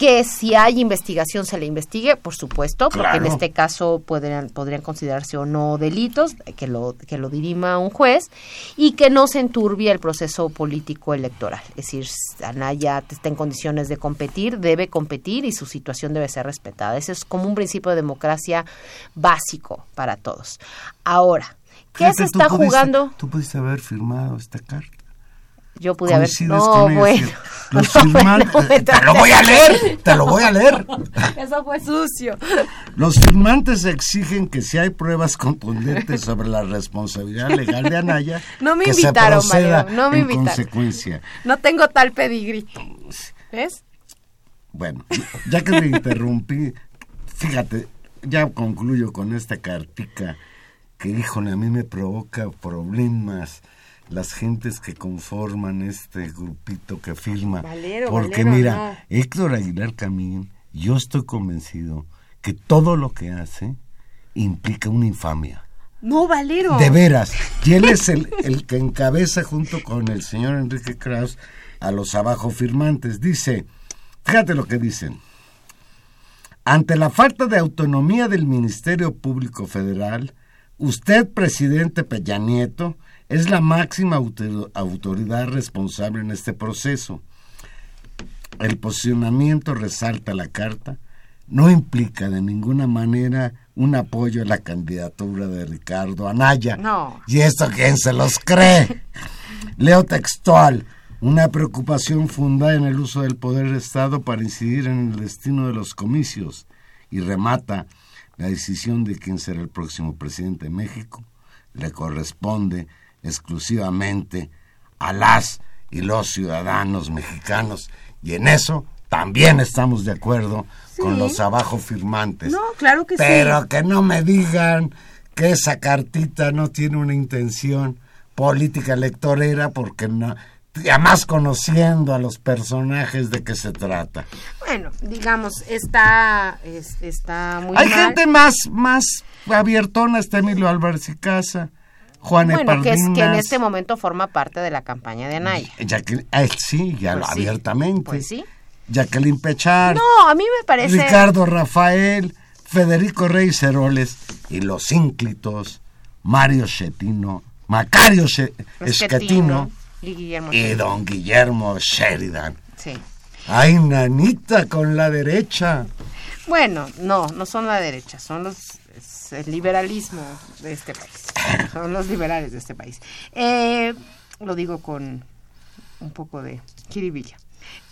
Que si hay investigación se le investigue, por supuesto, porque en este caso podrían, podrían considerarse o no delitos, que lo, que lo dirima un juez, y que no se enturbie el proceso político electoral. Es decir, Anaya está en condiciones de competir, debe competir y su situación debe ser respetada. Ese es como un principio de democracia básico para todos. Ahora, ¿qué Fíjate, se tú está pudiste- jugando? Tú pudiste haber firmado esta carta. Yo pude haber... No, con bueno. No, firmantes... bueno, me te lo voy a leer, te lo voy a leer. Eso fue sucio. Los firmantes exigen que si hay pruebas contundentes sobre la responsabilidad legal de Anaya, No me que invitaron, se proceda Valero, no me en invitaron. consecuencia. No tengo tal pedigrí. ¿Ves? Bueno, ya que me interrumpí, fíjate, ya concluyo con esta cartica que, híjole, a mí me provoca problemas las gentes que conforman este grupito que firma. Valero, Porque Valero, mira. Héctor Aguilar Camín, yo estoy convencido que todo lo que hace implica una infamia. No, Valero. De veras. Y él es el, el que encabeza junto con el señor Enrique Kraus a los abajo firmantes. Dice, fíjate lo que dicen. Ante la falta de autonomía del Ministerio Público Federal, usted, presidente Peña Nieto, es la máxima autor- autoridad responsable en este proceso. El posicionamiento, resalta la carta, no implica de ninguna manera un apoyo a la candidatura de Ricardo Anaya. No. ¿Y esto quién se los cree? Leo textual. Una preocupación fundada en el uso del poder del Estado para incidir en el destino de los comicios. Y remata, la decisión de quién será el próximo presidente de México le corresponde exclusivamente a las y los ciudadanos mexicanos. Y en eso también estamos de acuerdo con los abajo firmantes. No, claro que sí. Pero que no me digan que esa cartita no tiene una intención política electorera porque no, además conociendo a los personajes de que se trata. Bueno, digamos, está, es- está muy Hay mal. gente más, más abiertona, está Emilio Álvarez y Casa, Juan bueno, que, es, que en este momento forma parte de la campaña de Anaya. Jacqueline- ah, sí, ya Pues sí, abiertamente. pues sí. Jacqueline Pechar, No, a mí me parece... Ricardo Rafael, Federico Rey Ceroles y los ínclitos Mario Schettino, Macario She- Schettino y y don Guillermo Sheridan. Sí. Ay, nanita con la derecha. Bueno, no, no son la derecha, son los es el liberalismo de este país. Son los liberales de este país. Eh, lo digo con un poco de kiribilla.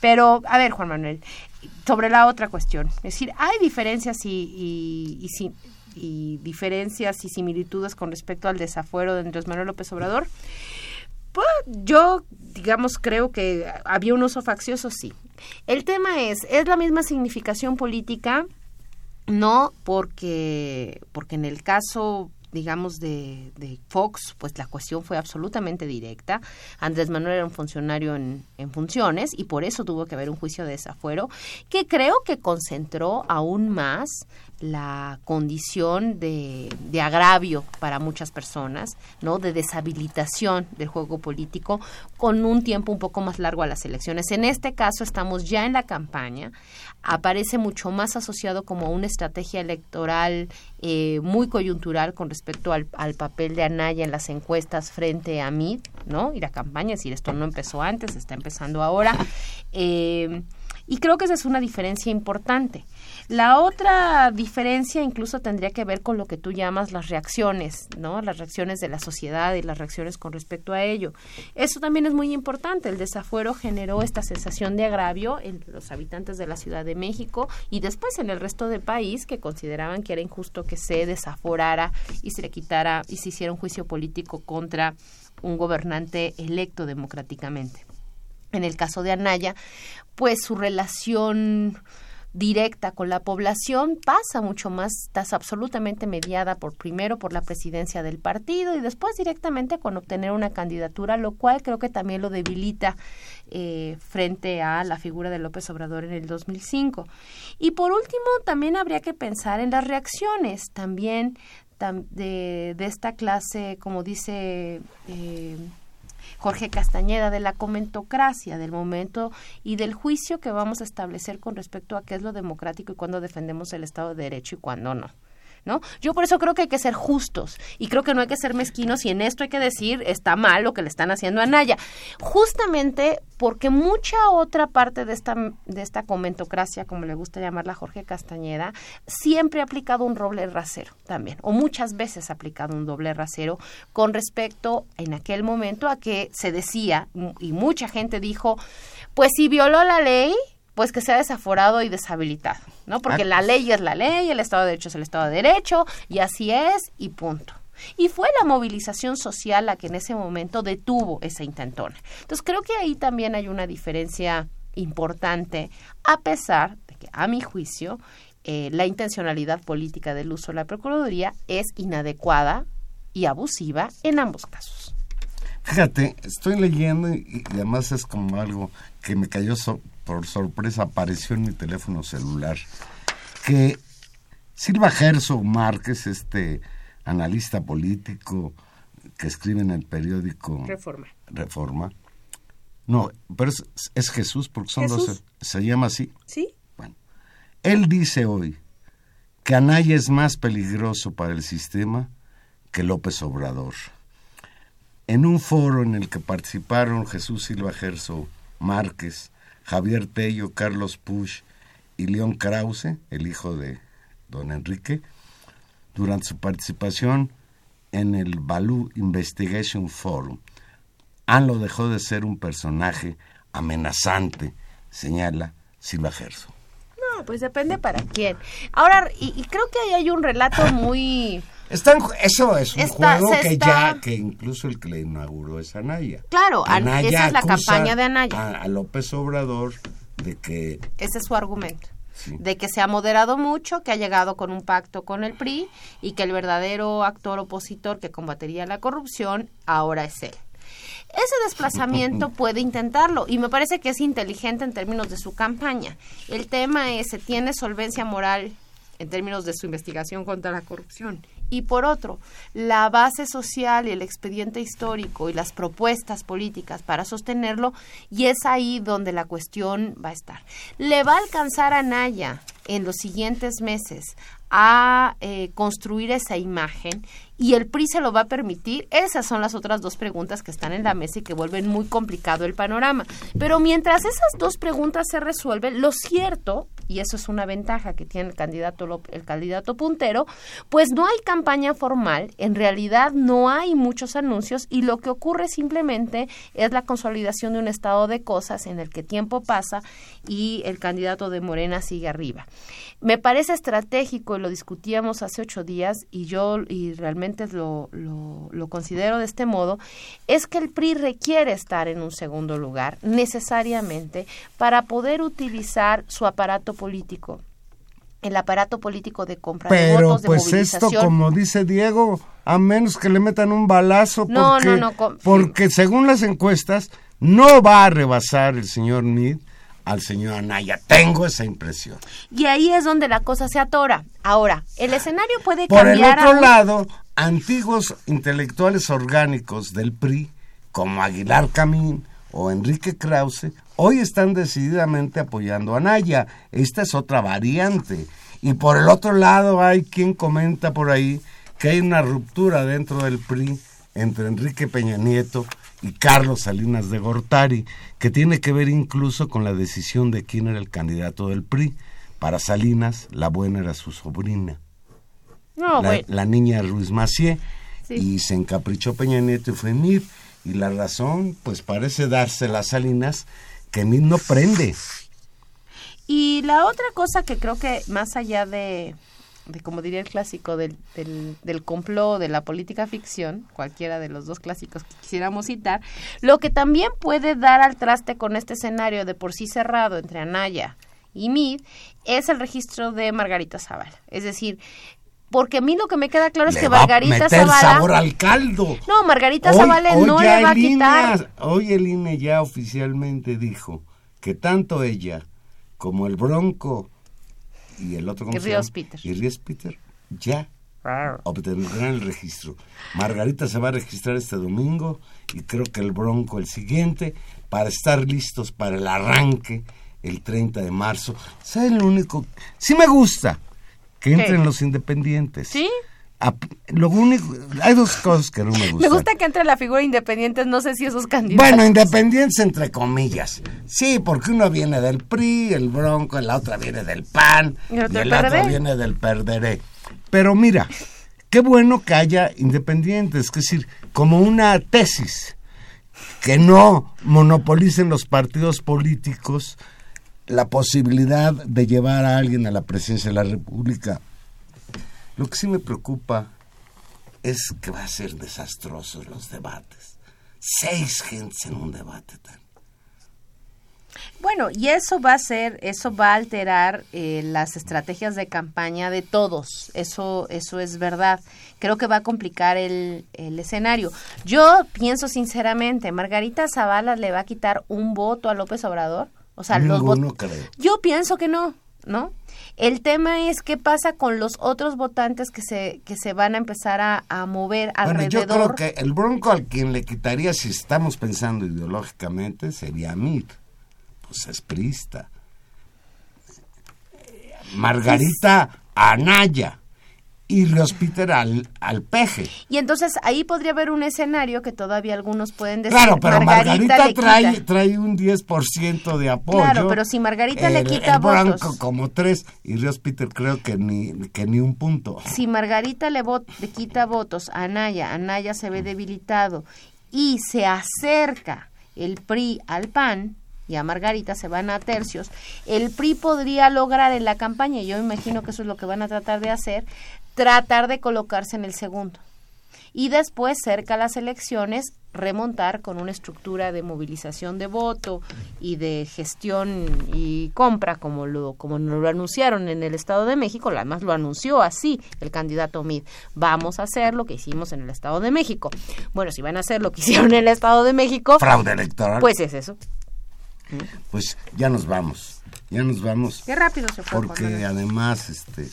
Pero, a ver, Juan Manuel, sobre la otra cuestión. Es decir, hay diferencias y, y, y diferencias y similitudes con respecto al desafuero de Andrés Manuel López Obrador. Pues, yo, digamos, creo que había un uso faccioso, sí. El tema es, ¿es la misma significación política? No, porque, porque en el caso, digamos, de, de Fox, pues la cuestión fue absolutamente directa. Andrés Manuel era un funcionario en, en funciones y por eso tuvo que haber un juicio de desafuero que creo que concentró aún más la condición de, de, agravio para muchas personas, ¿no? De deshabilitación del juego político con un tiempo un poco más largo a las elecciones. En este caso estamos ya en la campaña, aparece mucho más asociado como una estrategia electoral eh, muy coyuntural con respecto al, al, papel de Anaya en las encuestas frente a mí, ¿no? Y la campaña, es decir, esto no empezó antes, está empezando ahora. Eh, y creo que esa es una diferencia importante. La otra diferencia incluso tendría que ver con lo que tú llamas las reacciones, ¿no? Las reacciones de la sociedad y las reacciones con respecto a ello. Eso también es muy importante. El desafuero generó esta sensación de agravio en los habitantes de la Ciudad de México y después en el resto del país que consideraban que era injusto que se desaforara y se le quitara y se hiciera un juicio político contra un gobernante electo democráticamente. En el caso de Anaya, pues su relación directa con la población pasa mucho más, estás absolutamente mediada por primero por la presidencia del partido y después directamente con obtener una candidatura, lo cual creo que también lo debilita eh, frente a la figura de López Obrador en el 2005. Y por último, también habría que pensar en las reacciones también de, de esta clase, como dice... Eh, Jorge Castañeda, de la comentocracia, del momento y del juicio que vamos a establecer con respecto a qué es lo democrático y cuándo defendemos el Estado de Derecho y cuándo no. ¿No? Yo por eso creo que hay que ser justos y creo que no hay que ser mezquinos y en esto hay que decir está mal lo que le están haciendo a Naya. Justamente porque mucha otra parte de esta, de esta comentocracia, como le gusta llamarla Jorge Castañeda, siempre ha aplicado un doble rasero también, o muchas veces ha aplicado un doble rasero con respecto en aquel momento a que se decía, y mucha gente dijo, pues si violó la ley, pues que sea desaforado y deshabilitado, ¿no? Porque la ley es la ley, el Estado de Derecho es el Estado de Derecho, y así es, y punto. Y fue la movilización social la que en ese momento detuvo esa intentona. Entonces creo que ahí también hay una diferencia importante, a pesar de que, a mi juicio, eh, la intencionalidad política del uso de la Procuraduría es inadecuada y abusiva en ambos casos. Fíjate, estoy leyendo y, y además es como algo que me cayó so, por sorpresa, apareció en mi teléfono celular, que Silva Gerso Márquez, este analista político que escribe en el periódico Reforma. Reforma. No, pero es, es Jesús porque son ¿Jesús? dos. ¿Se llama así? Sí. Bueno, él dice hoy que Anaya es más peligroso para el sistema que López Obrador. En un foro en el que participaron Jesús Silva Gerso Márquez, Javier Tello, Carlos Push y León Krause, el hijo de don Enrique, durante su participación en el Balú Investigation Forum. Anlo dejó de ser un personaje amenazante, señala Silva Gerso. No, pues depende para quién. Ahora, y, y creo que ahí hay un relato muy... Están, eso es un Está- juego que está- ya, que incluso el que le inauguró es Anaya. Claro, An- esa es la campaña de Anaya. A, a López Obrador de que Ese es su argumento. Sí. De que se ha moderado mucho, que ha llegado con un pacto con el PRI y que el verdadero actor opositor que combatería la corrupción ahora es él. Ese desplazamiento puede intentarlo y me parece que es inteligente en términos de su campaña. El tema es, ¿se tiene solvencia moral en términos de su investigación contra la corrupción? Y por otro, la base social y el expediente histórico y las propuestas políticas para sostenerlo, y es ahí donde la cuestión va a estar. ¿Le va a alcanzar a Naya en los siguientes meses a eh, construir esa imagen y el PRI se lo va a permitir? Esas son las otras dos preguntas que están en la mesa y que vuelven muy complicado el panorama. Pero mientras esas dos preguntas se resuelven, lo cierto, y eso es una ventaja que tiene el candidato, el candidato puntero, pues no hay campaña formal, en realidad no hay muchos anuncios y lo que ocurre simplemente es la consolidación de un estado de cosas en el que tiempo pasa y el candidato de Morena sigue arriba. Me parece estratégico, y lo discutíamos hace ocho días, y yo y realmente lo, lo, lo considero de este modo, es que el PRI requiere estar en un segundo lugar, necesariamente, para poder utilizar su aparato político el aparato político de compra de Pero votos, de pues esto, como dice Diego, a menos que le metan un balazo, No, porque, no, no, porque según las encuestas no va a rebasar el señor Meade al señor Anaya. Tengo esa impresión. Y ahí es donde la cosa se atora. Ahora, el escenario puede Por el cambiar. otro lado, antiguos intelectuales orgánicos del PRI, como Aguilar Camín o Enrique Krause, hoy están decididamente apoyando a Anaya. Esta es otra variante. Y por el otro lado hay quien comenta por ahí que hay una ruptura dentro del PRI entre Enrique Peña Nieto y Carlos Salinas de Gortari, que tiene que ver incluso con la decisión de quién era el candidato del PRI. Para Salinas, la buena era su sobrina No, la, bueno. la niña Ruiz Macié Sí. y se encaprichó Peña Nieto y fue Mir y la razón pues parece darse las Salinas que Mir no prende Y la otra cosa que creo que más allá de, de como diría el clásico, del, del, del complot de la política ficción, cualquiera de los dos clásicos que quisiéramos citar, lo que también puede dar al traste con este escenario de por sí cerrado entre Anaya y Mid es el registro de Margarita Zavala. Es decir, porque a mí lo que me queda claro es Le que va a Margarita meter Zavala... sabor al caldo No, Margarita Hoy- Zavala hoy no le va a el INE quitar... hoy el INE ya oficialmente dijo que tanto ella como el Bronco y el otro ¿cómo Ríos? Peter. y Ríos Peter ya obtendrán el registro. Margarita se va a registrar este domingo y creo que el Bronco el siguiente para estar listos para el arranque el 30 de marzo. ¿Saben lo único? Sí me gusta que entren los independientes. ¿Sí? Lo único, hay dos cosas que no me gustan. Me gusta que entre la figura independiente, no sé si esos candidatos... Bueno, independientes entre comillas. Sí, porque uno viene del PRI, el Bronco, la otra viene del PAN Y y el otro viene del Perderé. Pero mira, qué bueno que haya independientes, es decir, como una tesis, que no monopolicen los partidos políticos la posibilidad de llevar a alguien a la presidencia de la República. Lo que sí me preocupa es que va a ser desastrosos los debates. Seis gentes en un debate tan. Bueno, y eso va a ser, eso va a alterar eh, las estrategias de campaña de todos. Eso, eso es verdad. Creo que va a complicar el, el escenario. Yo pienso sinceramente, Margarita Zavala le va a quitar un voto a López Obrador. O sea, los Ninguno creo. Yo pienso que no, ¿no? El tema es qué pasa con los otros votantes que se, que se van a empezar a, a mover Bueno, alrededor. yo creo que el Bronco al quien le quitaría, si estamos pensando ideológicamente, sería a Mit. Pues es prista. Margarita Anaya. Y Ríos Peter al, al peje. Y entonces ahí podría haber un escenario que todavía algunos pueden decir. Claro, pero Margarita, le trae, trae un 10% de apoyo. Claro, pero si Margarita le El- quita el votos. como tres y Ríos Peter creo que ni, que ni un punto. Si Margarita le, vot- le quita votos a Anaya, Anaya se ve debilitado y se acerca el PRI al PAN y a Margarita se van a tercios, el PRI podría lograr en la campaña, y yo me imagino que eso es lo que van a tratar de hacer, tratar de colocarse en el segundo. Y después, cerca a las elecciones, remontar con una estructura de movilización de voto y de gestión y compra, como lo, como lo anunciaron en el Estado de México, además lo anunció así el candidato Mid. Vamos a hacer lo que hicimos en el Estado de México. Bueno, si van a hacer lo que hicieron en el Estado de México, Fraude electoral. pues es eso. pues ya nos vamos. Ya nos vamos. Qué rápido se fue. Porque además este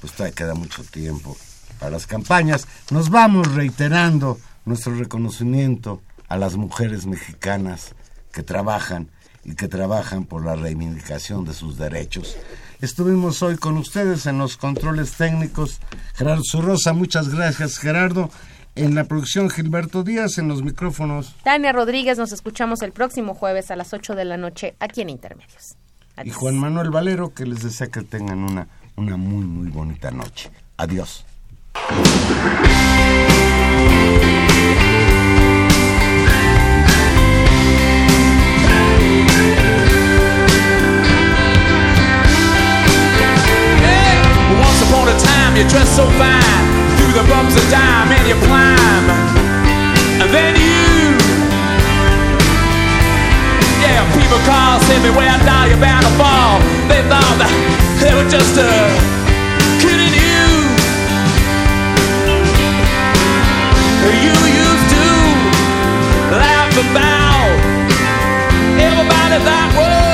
pues todavía queda mucho tiempo para las campañas. Nos vamos reiterando nuestro reconocimiento a las mujeres mexicanas que trabajan y que trabajan por la reivindicación de sus derechos. Estuvimos hoy con ustedes en los controles técnicos. Gerardo Zurrosa, muchas gracias Gerardo. En la producción Gilberto Díaz, en los micrófonos. Tania Rodríguez, nos escuchamos el próximo jueves a las 8 de la noche aquí en Intermedios. Y Adiós. Juan Manuel Valero, que les desea que tengan una, una muy, muy bonita noche. Adiós. Once upon a time, you dressed so fine. Through the bumps of dime and you climb. And then you. Yeah, people call, send me where I die, you're bound to fall. They thought that they were just uh, kidding you. You used to laugh about everybody that was